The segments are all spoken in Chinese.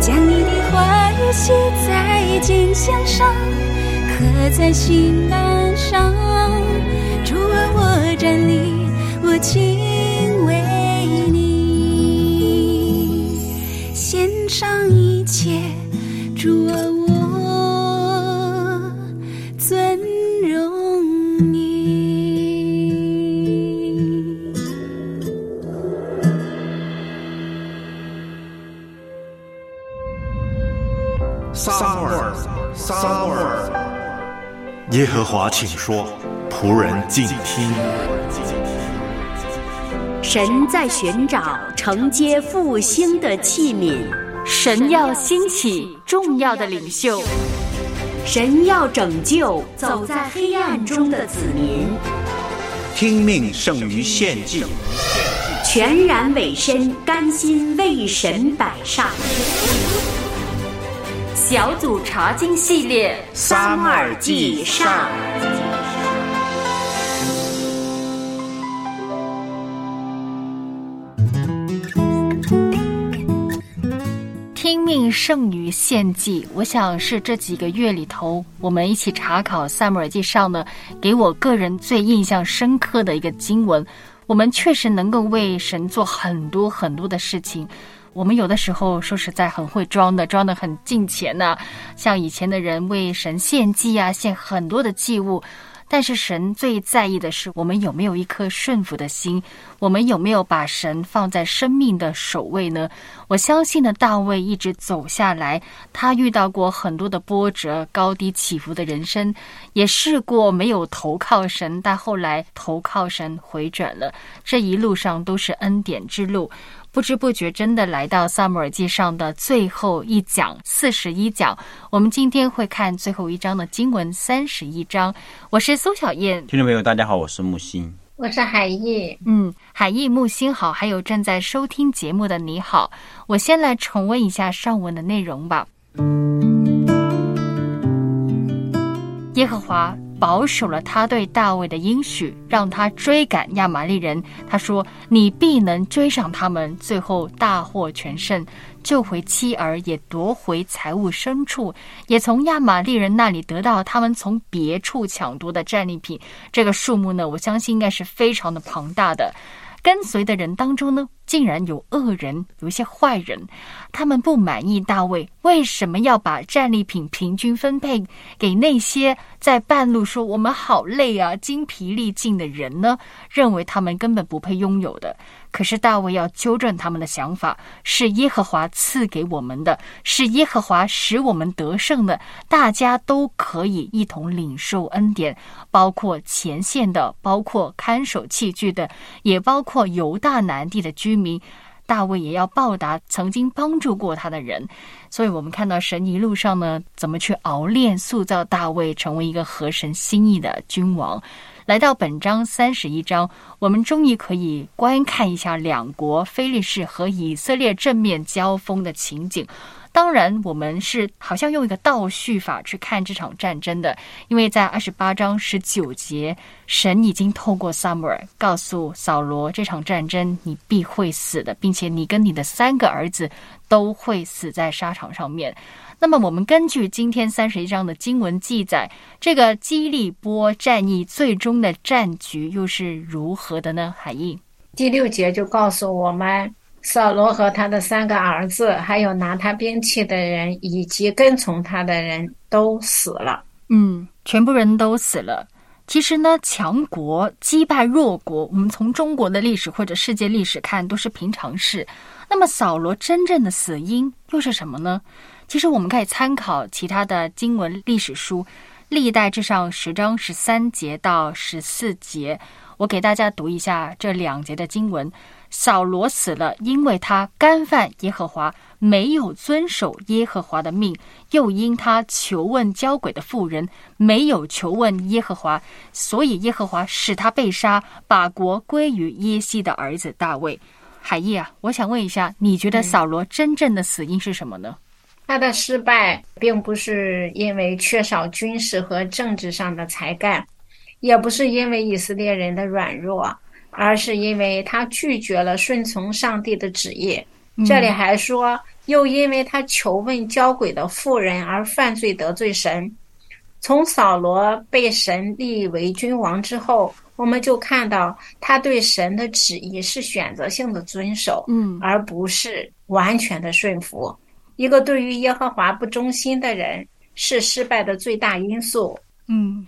将你的话语写在金箱上，刻在心板上。主啊，我站立，我敬畏你，献上一切。主啊，撒母耳，撒母耳。耶和华，请说，仆人静听。神在寻找承接复兴的器皿，神要兴起重要的领袖，神要拯救走在黑暗中的子民，听命胜于献祭，全然委身，甘心为神摆上。小组查经系列《三二记上》。听命胜于献祭，我想是这几个月里头，我们一起查考《撒母耳记上》呢，给我个人最印象深刻的一个经文。我们确实能够为神做很多很多的事情。我们有的时候说实在很会装的，装的很敬虔呐、像以前的人为神献祭啊，献很多的祭物。但是神最在意的是我们有没有一颗顺服的心，我们有没有把神放在生命的首位呢？我相信呢，大卫一直走下来，他遇到过很多的波折、高低起伏的人生，也试过没有投靠神，但后来投靠神回转了。这一路上都是恩典之路。不知不觉，真的来到《萨姆尔记上》的最后一讲四十一讲。我们今天会看最后一章的经文三十一章。我是苏小燕，听众朋友，大家好，我是木心，我是海毅。嗯，海毅、木星好，还有正在收听节目的你好。我先来重温一下上文的内容吧。耶和华保守了他对大卫的应许，让他追赶亚玛利人。他说：“你必能追上他们，最后大获全胜，救回妻儿，也夺回财物牲畜，也从亚玛利人那里得到他们从别处抢夺的战利品。这个数目呢，我相信应该是非常的庞大的。跟随的人当中呢，竟然有恶人，有一些坏人，他们不满意大卫为什么要把战利品平均分配给那些在半路说我们好累啊、精疲力尽的人呢？认为他们根本不配拥有的。可是大卫要纠正他们的想法，是耶和华赐给我们的，是耶和华使我们得胜的，大家都可以一同领受恩典，包括前线的，包括看守器具的，也包括犹大南地的居民。大卫也要报答曾经帮助过他的人，所以我们看到神一路上呢，怎么去熬炼、塑造大卫成为一个合神心意的君王。来到本章三十一章，我们终于可以观看一下两国非利士和以色列正面交锋的情景。当然，我们是好像用一个倒叙法去看这场战争的，因为在二十八章十九节，神已经透过撒母耳告诉扫罗，这场战争你必会死的，并且你跟你的三个儿子都会死在沙场上面。那么，我们根据今天三十一章的经文记载，这个基利波战役最终的战局又是如何的呢？海印第六节就告诉我们，扫罗和他的三个儿子，还有拿他兵器的人，以及跟从他的人都死了。嗯，全部人都死了。其实呢，强国击败弱国，我们从中国的历史或者世界历史看都是平常事。那么，扫罗真正的死因又是什么呢？其实我们可以参考其他的经文历史书，《历代至上》十章十三节到十四节，我给大家读一下这两节的经文：扫罗死了，因为他干犯耶和华，没有遵守耶和华的命；又因他求问交鬼的妇人，没有求问耶和华，所以耶和华使他被杀，把国归于耶西的儿子大卫。海义啊，我想问一下，你觉得扫罗真正的死因是什么呢？他的失败并不是因为缺少军事和政治上的才干。也不是因为以色列人的软弱，而是因为他拒绝了顺从上帝的旨意。这里还说，又因为他求问交鬼的妇人而犯罪得罪神。从扫罗被神立为君王之后，我们就看到他对神的旨意是选择性的遵守，嗯，而不是完全的顺服。一个对于耶和华不忠心的人，是失败的最大因素。嗯。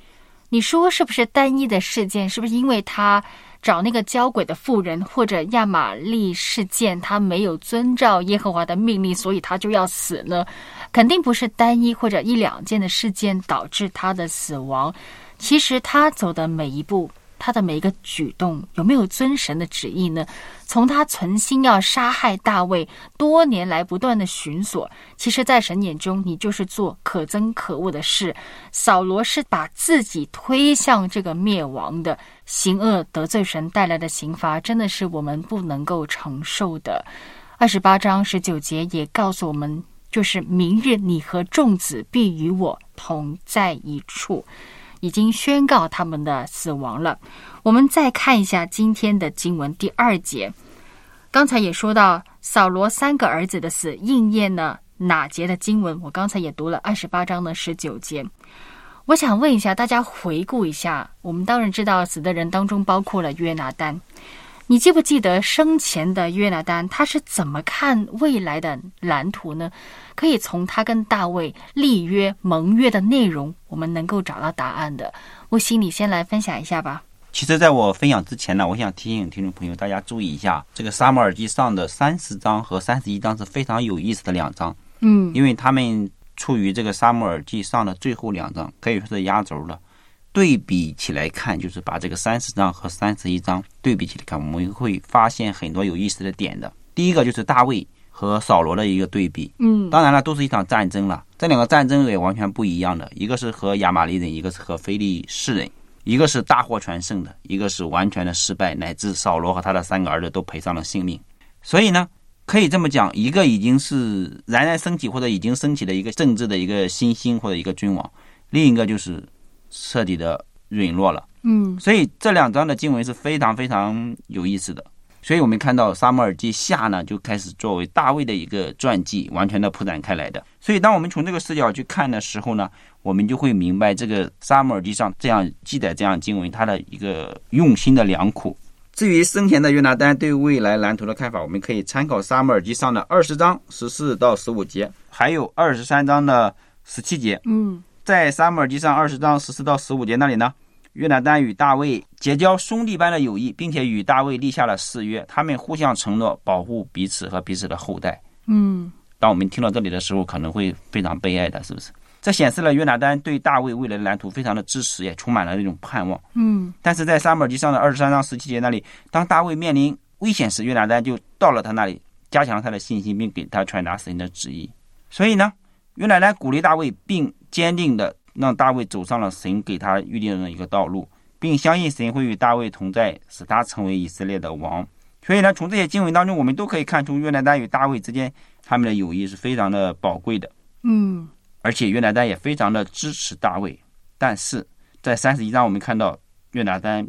你说是不是单一的事件？是不是因为他找那个交鬼的妇人，或者亚玛利事件，他没有遵照耶和华的命令，所以他就要死呢？肯定不是单一或者一两件的事件导致他的死亡。其实他走的每一步。他的每一个举动有没有遵神的旨意呢？从他存心要杀害大卫，多年来不断的寻索，其实，在神眼中，你就是做可憎可恶的事。扫罗是把自己推向这个灭亡的行恶，得罪神带来的刑罚，真的是我们不能够承受的。二十八章十九节也告诉我们，就是明日你和众子必与我同在一处。已经宣告他们的死亡了。我们再看一下今天的经文第二节，刚才也说到扫罗三个儿子的死应验了哪节的经文？我刚才也读了二十八章的十九节。我想问一下大家，回顾一下，我们当然知道死的人当中包括了约拿丹。你记不记得生前的约拿丹他是怎么看未来的蓝图呢？可以从他跟大卫立约盟约的内容，我们能够找到答案的。我心里先来分享一下吧。其实，在我分享之前呢，我想提醒听众朋友，大家注意一下，这个撒母耳记上的三十章和三十一章是非常有意思的两章。嗯，因为他们处于这个撒母耳记上的最后两章，可以说是压轴了。对比起来看，就是把这个三十章和三十一章对比起来看，我们会发现很多有意思的点的。第一个就是大卫和扫罗的一个对比，嗯，当然了，都是一场战争了。这两个战争也完全不一样的，一个是和亚玛力人，一个是和非利士人，一个是大获全胜的，一个是完全的失败，乃至扫罗和他的三个儿子都赔上了性命。所以呢，可以这么讲，一个已经是冉冉升起或者已经升起的一个政治的一个新星或者一个君王，另一个就是。彻底的陨落了，嗯，所以这两章的经文是非常非常有意思的。所以我们看到《撒母耳记下》呢，就开始作为大卫的一个传记，完全的铺展开来的。所以，当我们从这个视角去看的时候呢，我们就会明白这个《撒母耳记上》这样记载这样经文，它的一个用心的良苦。至于生前的约拿丹对未来蓝图的看法，我们可以参考《撒母耳记上》的二十章十四到十五节，还有二十三章的十七节，嗯。在撒母耳记上二十章十四到十五节那里呢，约拿丹与大卫结交兄弟般的友谊，并且与大卫立下了誓约，他们互相承诺保护彼此和彼此的后代。嗯，当我们听到这里的时候，可能会非常悲哀的，是不是？这显示了约拿丹对大卫未来的蓝图非常的支持，也充满了那种盼望。嗯，但是在撒母耳记上的二十三章十七节那里，当大卫面临危险时，约拿丹就到了他那里，加强他的信心，并给他传达神的旨意。所以呢？约拿丹鼓励大卫，并坚定的让大卫走上了神给他预定的一个道路，并相信神会与大卫同在，使他成为以色列的王。所以呢，从这些经文当中，我们都可以看出约拿丹与大卫之间他们的友谊是非常的宝贵的。嗯，而且约拿丹也非常的支持大卫。但是在三十一章，我们看到约拿丹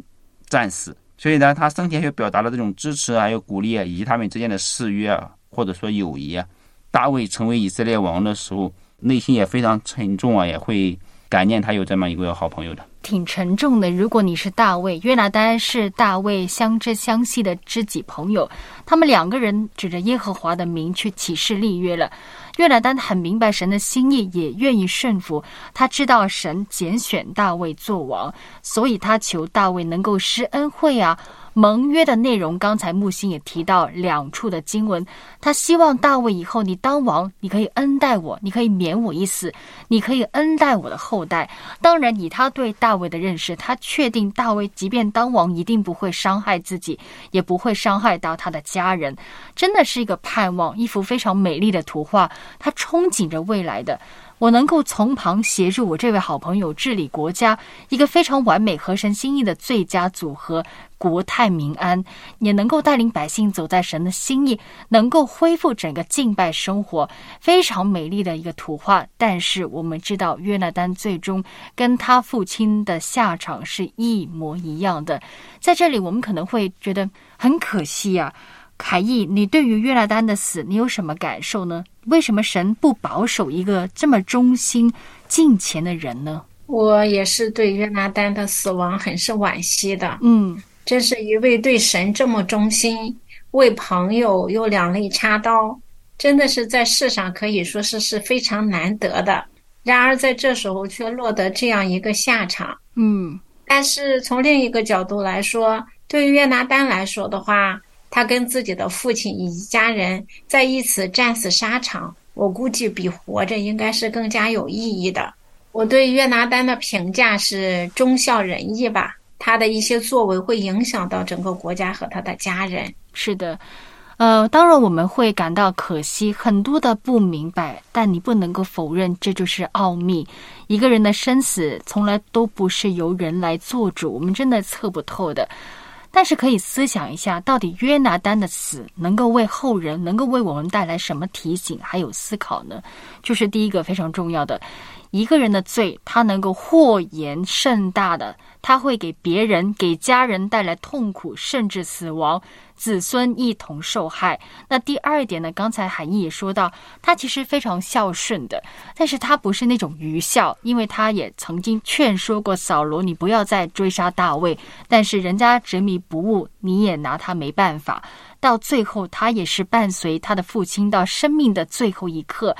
战死，所以呢，他生前就表达了这种支持还有鼓励，以及他们之间的誓约，或者说友谊啊。大卫成为以色列王的时候。内心也非常沉重啊，也会感念他有这么一个好朋友的，挺沉重的。如果你是大卫，约拿丹是大卫相知相惜的知己朋友，他们两个人指着耶和华的名去起誓立约了。约拿丹很明白神的心意，也愿意顺服。他知道神拣选大卫做王，所以他求大卫能够施恩惠啊，盟约的内容，刚才木星也提到两处的经文，他希望大卫以后你当王，你可以恩待我，你可以免我一死，你可以恩待我的后代。当然，以他对大卫的认识，他确定大卫即便当王，一定不会伤害自己，也不会伤害到他的家人。真的是一个盼望，一幅非常美丽的图画。他憧憬着未来的。我能够从旁协助我这位好朋友治理国家，一个非常完美、合神心意的最佳组合，国泰民安，也能够带领百姓走在神的心意，能够恢复整个敬拜生活，非常美丽的一个图画。但是我们知道，约拿丹最终跟他父亲的下场是一模一样的。在这里，我们可能会觉得很可惜啊。凯义，你对于约拿丹的死，你有什么感受呢？为什么神不保守一个这么忠心敬虔的人呢？我也是对约拿丹的死亡很是惋惜的。嗯，真是一位对神这么忠心、为朋友又两肋插刀，真的是在世上可以说是是非常难得的。然而在这时候却落得这样一个下场。嗯，但是从另一个角度来说，对于约拿丹来说的话，他跟自己的父亲以及家人在一起战死沙场，我估计比活着应该是更加有意义的。我对约拿丹的评价是忠孝仁义吧，他的一些作为会影响到整个国家和他的家人。是的，呃，当然我们会感到可惜，很多的不明白，但你不能够否认这就是奥秘。一个人的生死从来都不是由人来做主，我们真的测不透的。但是可以思想一下，到底约拿丹的死能够为后人，能够为我们带来什么提醒，还有思考呢？就是第一个非常重要的。一个人的罪，他能够祸延甚大的，他会给别人、给家人带来痛苦，甚至死亡，子孙一同受害。那第二点呢？刚才海义也说到，他其实非常孝顺的，但是他不是那种愚孝，因为他也曾经劝说过扫罗，你不要再追杀大卫，但是人家执迷不悟，你也拿他没办法。到最后，他也是伴随他的父亲到生命的最后一刻。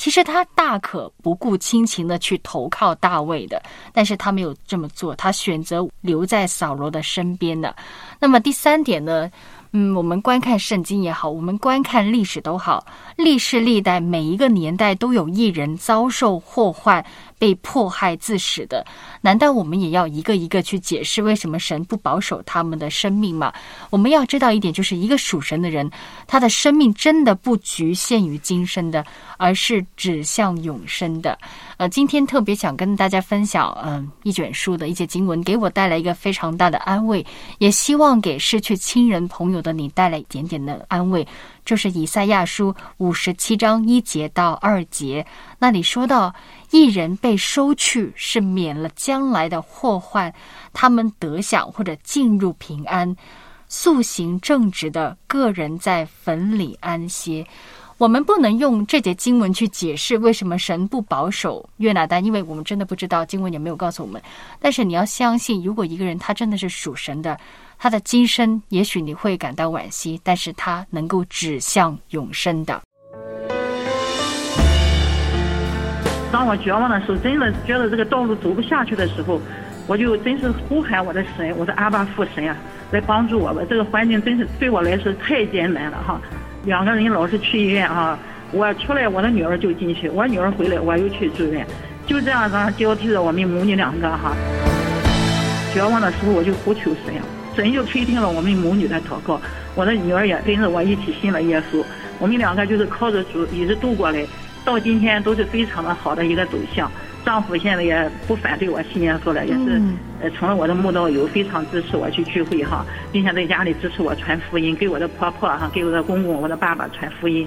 其实他大可不顾亲情的去投靠大卫的，但是他没有这么做，他选择留在扫罗的身边的。那么第三点呢？嗯，我们观看圣经也好，我们观看历史都好，历世历代每一个年代都有一人遭受祸患。被迫害致死的，难道我们也要一个一个去解释为什么神不保守他们的生命吗？我们要知道一点，就是一个属神的人，他的生命真的不局限于今生的，而是指向永生的。呃，今天特别想跟大家分享，嗯，一卷书的一些经文，给我带来一个非常大的安慰，也希望给失去亲人朋友的你带来一点点的安慰。就是以赛亚书五十七章一节到二节，那里说到，一人被收去是免了将来的祸患，他们得享或者进入平安，素行正直的个人在坟里安歇。我们不能用这节经文去解释为什么神不保守约拿丹，因为我们真的不知道经文也没有告诉我们。但是你要相信，如果一个人他真的是属神的。他的今生，也许你会感到惋惜，但是他能够指向永生的。当我绝望的时候，真的觉得这个道路走不下去的时候，我就真是呼喊我的神，我的阿爸父神啊，来帮助我吧。这个环境真是对我来说太艰难了哈。两个人老是去医院哈，我出来我的女儿就进去，我女儿回来我又去住院，就这样子交替着我们母女两个哈。绝望的时候我就呼求神。神就垂听了我们母女的祷告，我的女儿也跟着我一起信了耶稣，我们两个就是靠着主一直度过来，到今天都是非常的好的一个走向。丈夫现在也不反对我信耶稣了，也是呃成了我的慕道友，非常支持我去聚会哈，并且在家里支持我传福音，给我的婆婆哈，给我的公公、我的爸爸传福音。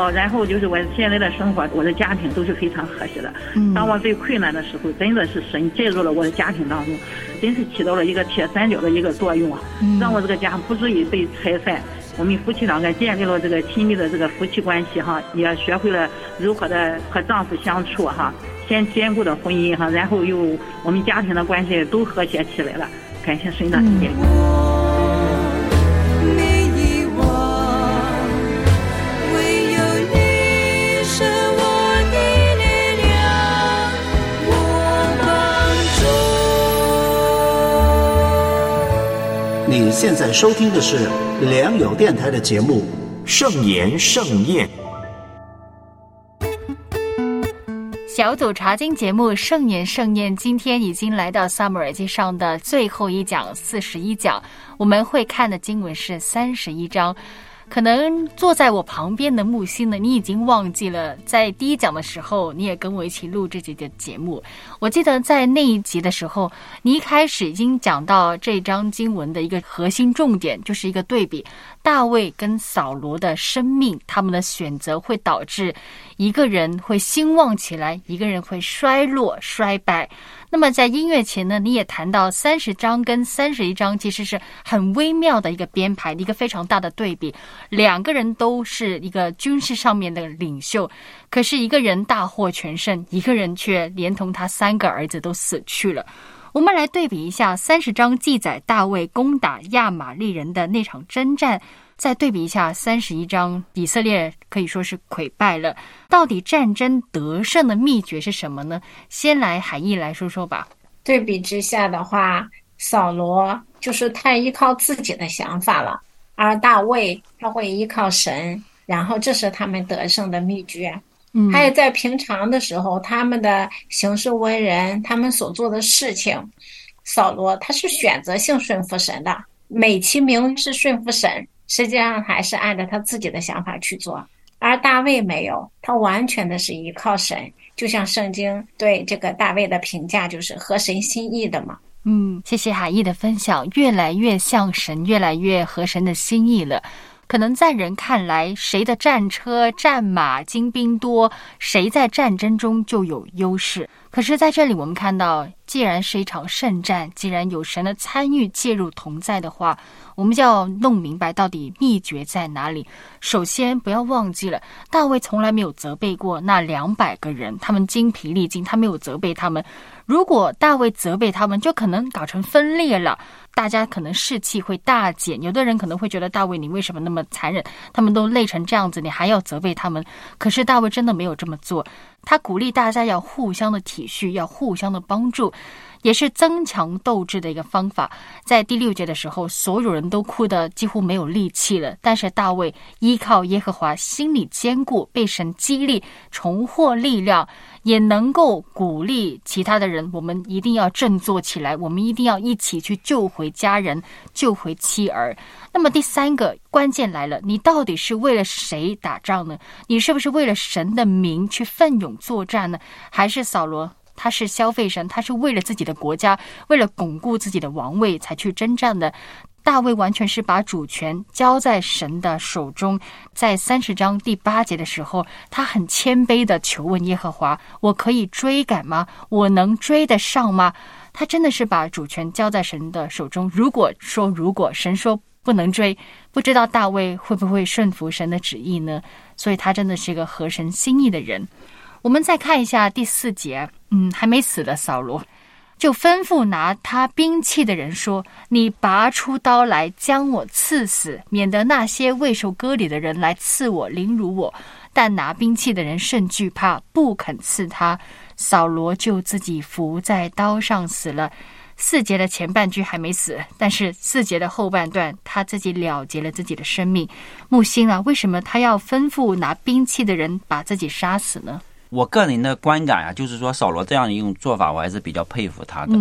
哦，然后就是我现在的生活，我的家庭都是非常和谐的。当我最困难的时候，真的是神介入了我的家庭当中，真是起到了一个铁三角的一个作用啊，让我这个家不至于被拆散。我们夫妻两个建立了这个亲密的这个夫妻关系哈，也学会了如何的和丈夫相处哈，先坚固的婚姻哈，然后又我们家庭的关系都和谐起来了。感谢神的恩典。现在收听的是良友电台的节目《圣言盛宴》。小组查经节目《圣言盛宴》今天已经来到《撒母耳记上》的最后一讲四十一讲，我们会看的经文是三十一章。可能坐在我旁边的木星呢，你已经忘记了，在第一讲的时候，你也跟我一起录这集的节目。我记得在那一集的时候，你一开始已经讲到这章经文的一个核心重点，就是一个对比：大卫跟扫罗的生命，他们的选择会导致一个人会兴旺起来，一个人会衰落衰败。那么在音乐前呢，你也谈到三十章跟三十一章其实是很微妙的一个编排，一个非常大的对比。两个人都是一个军事上面的领袖，可是一个人大获全胜，一个人却连同他三个儿子都死去了。我们来对比一下三十章记载大卫攻打亚玛利人的那场征战。再对比一下三十一章，以色列可以说是溃败了。到底战争得胜的秘诀是什么呢？先来海义来说说吧。对比之下的话，扫罗就是太依靠自己的想法了，而大卫他会依靠神，然后这是他们得胜的秘诀。嗯，还有在平常的时候，他们的行事为人，他们所做的事情，扫罗他是选择性顺服神的，美其名是顺服神。实际上还是按照他自己的想法去做，而大卫没有，他完全的是依靠神。就像圣经对这个大卫的评价，就是合神心意的嘛。嗯，谢谢海义的分享，越来越像神，越来越合神的心意了。可能在人看来，谁的战车、战马、精兵多，谁在战争中就有优势。可是，在这里我们看到，既然是一场圣战，既然有神的参与介入同在的话，我们就要弄明白到底秘诀在哪里。首先，不要忘记了，大卫从来没有责备过那两百个人，他们精疲力尽，他没有责备他们。如果大卫责备他们，就可能搞成分裂了，大家可能士气会大减。有的人可能会觉得大卫，你为什么那么残忍？他们都累成这样子，你还要责备他们？可是大卫真的没有这么做，他鼓励大家要互相的体恤，要互相的帮助。也是增强斗志的一个方法。在第六节的时候，所有人都哭得几乎没有力气了。但是大卫依靠耶和华，心里坚固，被神激励，重获力量，也能够鼓励其他的人。我们一定要振作起来，我们一定要一起去救回家人，救回妻儿。那么第三个关键来了，你到底是为了谁打仗呢？你是不是为了神的名去奋勇作战呢？还是扫罗？他是消费神，他是为了自己的国家，为了巩固自己的王位才去征战的。大卫完全是把主权交在神的手中。在三十章第八节的时候，他很谦卑的求问耶和华：“我可以追赶吗？我能追得上吗？”他真的是把主权交在神的手中。如果说如果神说不能追，不知道大卫会不会顺服神的旨意呢？所以他真的是一个合神心意的人。我们再看一下第四节，嗯，还没死的扫罗，就吩咐拿他兵器的人说：“你拔出刀来，将我刺死，免得那些未受割礼的人来刺我，凌辱我。”但拿兵器的人甚惧怕，不肯刺他。扫罗就自己伏在刀上死了。四节的前半句还没死，但是四节的后半段，他自己了结了自己的生命。木星啊，为什么他要吩咐拿兵器的人把自己杀死呢？我个人的观感啊，就是说扫罗这样一种做法，我还是比较佩服他的。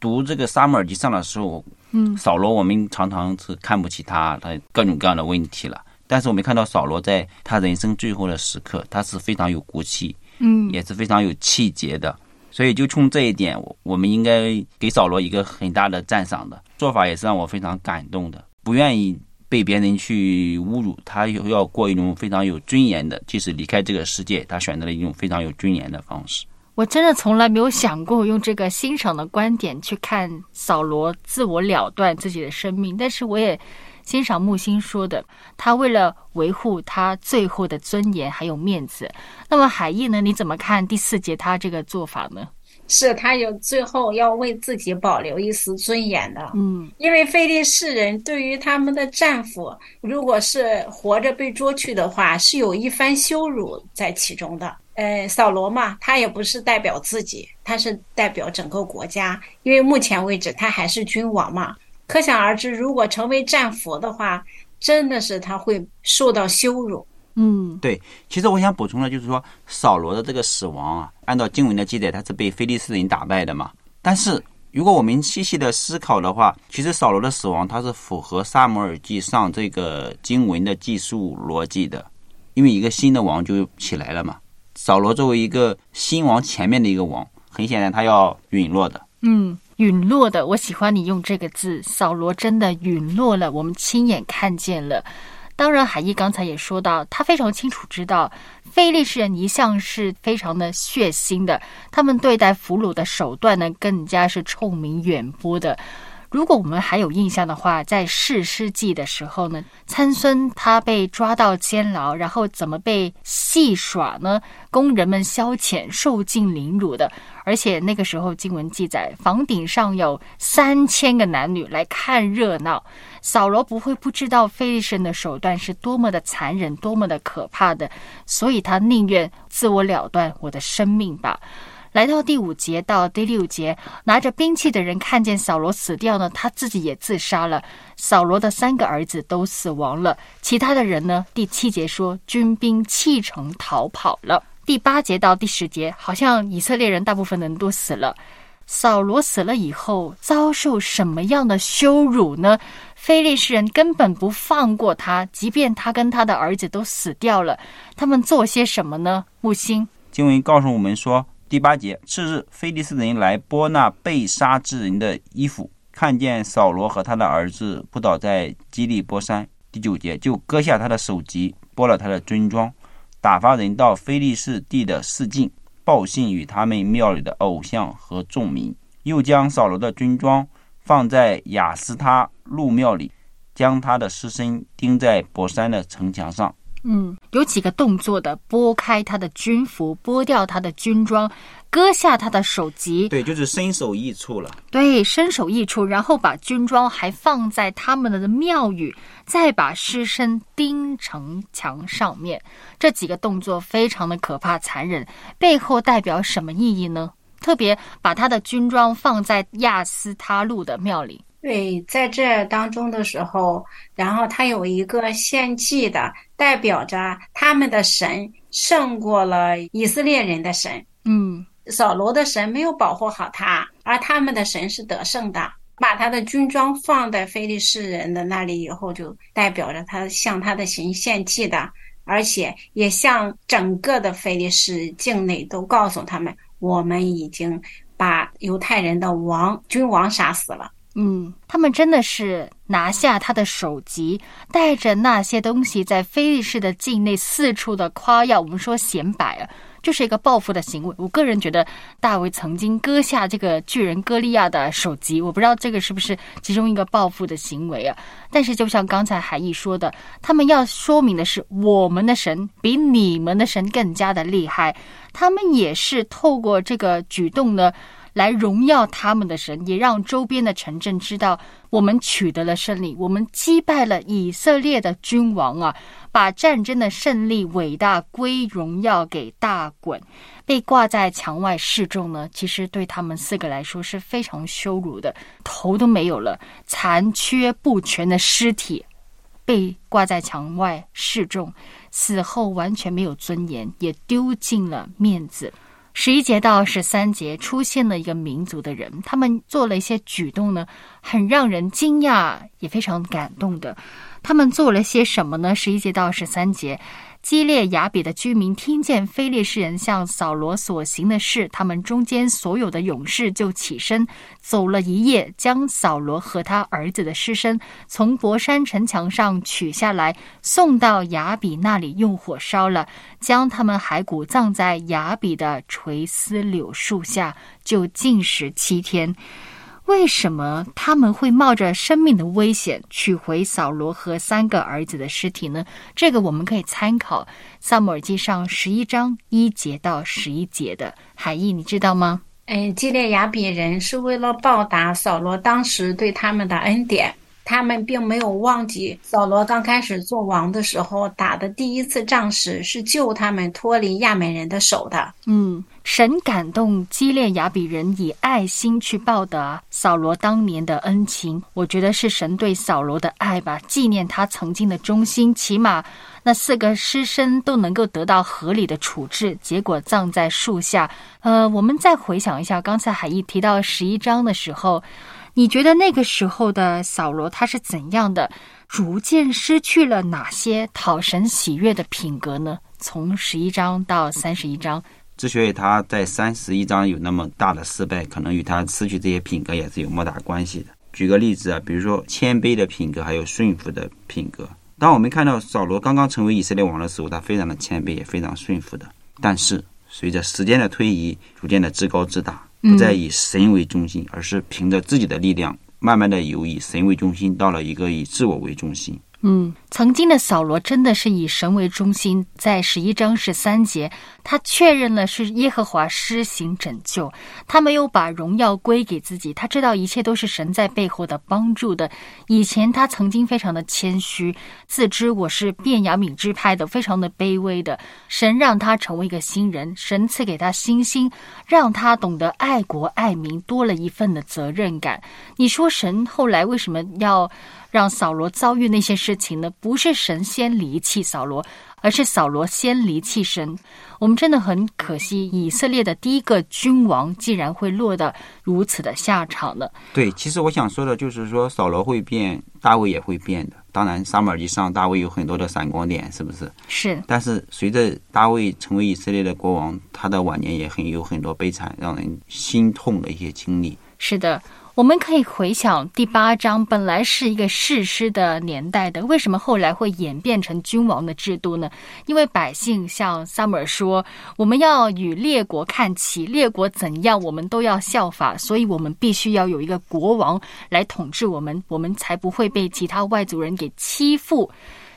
读这个《撒母耳记上》的时候，嗯，扫罗我们常常是看不起他，他各种各样的问题了。但是我们看到扫罗在他人生最后的时刻，他是非常有骨气，嗯，也是非常有气节的。所以就冲这一点，我们应该给扫罗一个很大的赞赏的做法，也是让我非常感动的。不愿意。被别人去侮辱，他又要过一种非常有尊严的，即使离开这个世界，他选择了一种非常有尊严的方式。我真的从来没有想过用这个欣赏的观点去看扫罗自我了断自己的生命，但是我也欣赏木星说的，他为了维护他最后的尊严还有面子。那么海义呢？你怎么看第四节他这个做法呢？是他有最后要为自己保留一丝尊严的，嗯，因为非利士人对于他们的战俘，如果是活着被捉去的话，是有一番羞辱在其中的。呃，扫罗嘛，他也不是代表自己，他是代表整个国家，因为目前为止他还是君王嘛。可想而知，如果成为战俘的话，真的是他会受到羞辱。嗯，对。其实我想补充的就是说，扫罗的这个死亡啊，按照经文的记载，他是被菲利斯人打败的嘛。但是如果我们细细的思考的话，其实扫罗的死亡它是符合撒母耳记上这个经文的记述逻辑的，因为一个新的王就起来了嘛。扫罗作为一个新王前面的一个王，很显然他要陨落的。嗯，陨落的，我喜欢你用这个字，扫罗真的陨落了，我们亲眼看见了。当然，海义刚才也说到，他非常清楚知道，非利士人一向是非常的血腥的，他们对待俘虏的手段呢，更加是臭名远播的。如果我们还有印象的话，在世师记的时候呢，参孙他被抓到监牢，然后怎么被戏耍呢？工人们消遣、受尽凌辱的，而且那个时候经文记载，房顶上有三千个男女来看热闹。扫罗不会不知道非利士人的手段是多么的残忍、多么的可怕的，所以他宁愿自我了断我的生命吧。来到第五节到第六节，拿着兵器的人看见扫罗死掉呢，他自己也自杀了。扫罗的三个儿子都死亡了，其他的人呢？第七节说军兵弃城逃跑了。第八节到第十节，好像以色列人大部分人都死了。扫罗死了以后，遭受什么样的羞辱呢？非利士人根本不放过他，即便他跟他的儿子都死掉了，他们做些什么呢？木星经文告诉我们说。第八节，次日，菲利斯人来剥那被杀之人的衣服，看见扫罗和他的儿子扑倒在基利波山。第九节，就割下他的首级，剥了他的军装，打发人到菲利士地的四境，报信与他们庙里的偶像和众民，又将扫罗的军装放在雅斯他路庙里，将他的尸身钉在博山的城墙上。嗯，有几个动作的：拨开他的军服，剥掉他的军装，割下他的首级。对，就是身首异处了。对，身首异处，然后把军装还放在他们的庙宇，再把尸身钉城墙上面。这几个动作非常的可怕、残忍，背后代表什么意义呢？特别把他的军装放在亚斯他路的庙里。对，在这当中的时候，然后他有一个献祭的，代表着他们的神胜过了以色列人的神。嗯，扫罗的神没有保护好他，而他们的神是得胜的。把他的军装放在非利士人的那里以后，就代表着他向他的神献祭的，而且也向整个的非利士境内都告诉他们，我们已经把犹太人的王君王杀死了。嗯，他们真的是拿下他的首级，带着那些东西在菲利士的境内四处的夸耀。我们说显摆啊，就是一个报复的行为。我个人觉得大卫曾经割下这个巨人歌利亚的首级，我不知道这个是不是其中一个报复的行为啊。但是就像刚才海义说的，他们要说明的是，我们的神比你们的神更加的厉害。他们也是透过这个举动呢。来荣耀他们的神，也让周边的城镇知道我们取得了胜利，我们击败了以色列的君王啊！把战争的胜利伟大归荣耀给大滚。被挂在墙外示众呢，其实对他们四个来说是非常羞辱的，头都没有了，残缺不全的尸体被挂在墙外示众，死后完全没有尊严，也丢尽了面子。十一节到十三节出现了一个民族的人，他们做了一些举动呢，很让人惊讶，也非常感动的。他们做了些什么呢？十一节到十三节。基列雅比的居民听见非利士人向扫罗所行的事，他们中间所有的勇士就起身走了一夜，将扫罗和他儿子的尸身从博山城墙上取下来，送到雅比那里用火烧了，将他们骸骨葬在雅比的垂丝柳树下，就禁食七天。为什么他们会冒着生命的危险取回扫罗和三个儿子的尸体呢？这个我们可以参考《萨姆尔记上》十一章一节到十一节的含义，你知道吗？嗯，基列雅比人是为了报答扫罗当时对他们的恩典，他们并没有忘记扫罗刚开始做王的时候打的第一次仗时是救他们脱离亚美人的手的。嗯。神感动基列雅比人以爱心去报答扫罗当年的恩情，我觉得是神对扫罗的爱吧，纪念他曾经的忠心。起码那四个尸身都能够得到合理的处置，结果葬在树下。呃，我们再回想一下，刚才海毅提到十一章的时候，你觉得那个时候的扫罗他是怎样的？逐渐失去了哪些讨神喜悦的品格呢？从十一章到三十一章。之所以他在三十一章有那么大的失败，可能与他失去这些品格也是有莫大关系的。举个例子啊，比如说谦卑的品格，还有顺服的品格。当我们看到扫罗刚刚成为以色列王的时候，他非常的谦卑，也非常顺服的。但是随着时间的推移，逐渐的自高自大，不再以神为中心，而是凭着自己的力量，慢慢的由以神为中心，到了一个以自我为中心。嗯，曾经的扫罗真的是以神为中心，在十一章十三节，他确认了是耶和华施行拯救，他没有把荣耀归给自己，他知道一切都是神在背后的帮助的。以前他曾经非常的谦虚，自知我是变雅敏之派的，非常的卑微的。神让他成为一个新人，神赐给他星星，让他懂得爱国爱民，多了一份的责任感。你说神后来为什么要？让扫罗遭遇那些事情呢？不是神先离弃扫罗，而是扫罗先离弃神。我们真的很可惜，以色列的第一个君王竟然会落得如此的下场呢？对，其实我想说的就是说，扫罗会变，大卫也会变的。当然，撒母耳记上大卫有很多的闪光点，是不是？是。但是随着大卫成为以色列的国王，他的晚年也很有很多悲惨、让人心痛的一些经历。是的。我们可以回想第八章，本来是一个誓师的年代的，为什么后来会演变成君王的制度呢？因为百姓向撒母耳说：“我们要与列国看齐，列国怎样，我们都要效法，所以我们必须要有一个国王来统治我们，我们才不会被其他外族人给欺负。”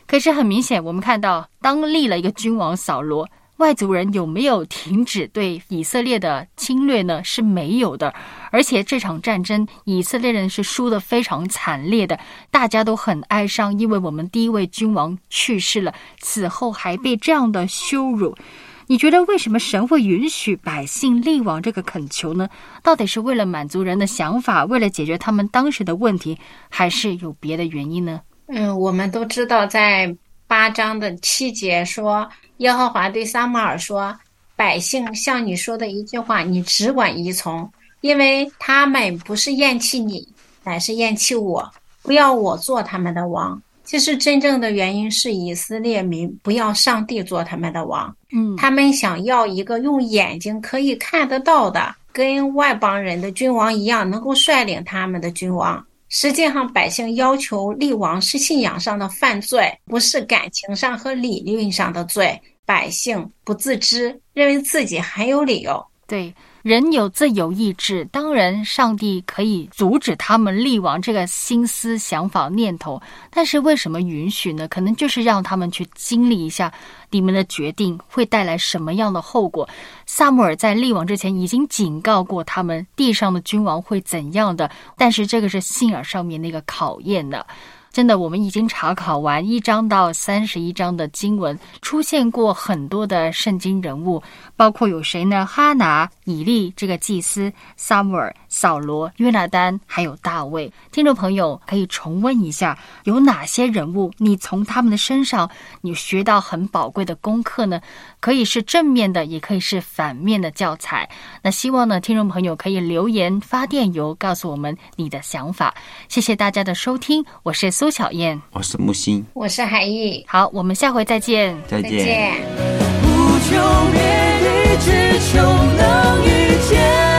可是很明显，我们看到当立了一个君王扫罗。外族人有没有停止对以色列的侵略呢？是没有的，而且这场战争以色列人是输得非常惨烈的，大家都很哀伤，因为我们第一位君王去世了，此后还被这样的羞辱。你觉得为什么神会允许百姓立王这个恳求呢？到底是为了满足人的想法，为了解决他们当时的问题，还是有别的原因呢？嗯，我们都知道在。八章的七节说：“耶和华对撒母耳说，百姓像你说的一句话，你只管依从，因为他们不是厌弃你，乃是厌弃我，不要我做他们的王。其实真正的原因是以色列民不要上帝做他们的王，嗯，他们想要一个用眼睛可以看得到的，跟外邦人的君王一样，能够率领他们的君王。”实际上，百姓要求立王是信仰上的犯罪，不是感情上和理论上的罪。百姓不自知，认为自己很有理由。对。人有自由意志，当然上帝可以阻止他们立王这个心思、想法、念头，但是为什么允许呢？可能就是让他们去经历一下你们的决定会带来什么样的后果。萨姆尔在立王之前已经警告过他们，地上的君王会怎样的，但是这个是信仰上面那个考验的。真的，我们已经查考完一章到三十一章的经文，出现过很多的圣经人物，包括有谁呢？哈拿、以利这个祭司、撒母耳、扫罗、约拿丹，还有大卫。听众朋友可以重温一下，有哪些人物？你从他们的身上，你学到很宝贵的功课呢？可以是正面的，也可以是反面的教材。那希望呢，听众朋友可以留言发电邮告诉我们你的想法。谢谢大家的收听，我是苏。苏巧燕，我是木星，我是海毅。好，我们下回再见，再见。不求别离，只求能遇见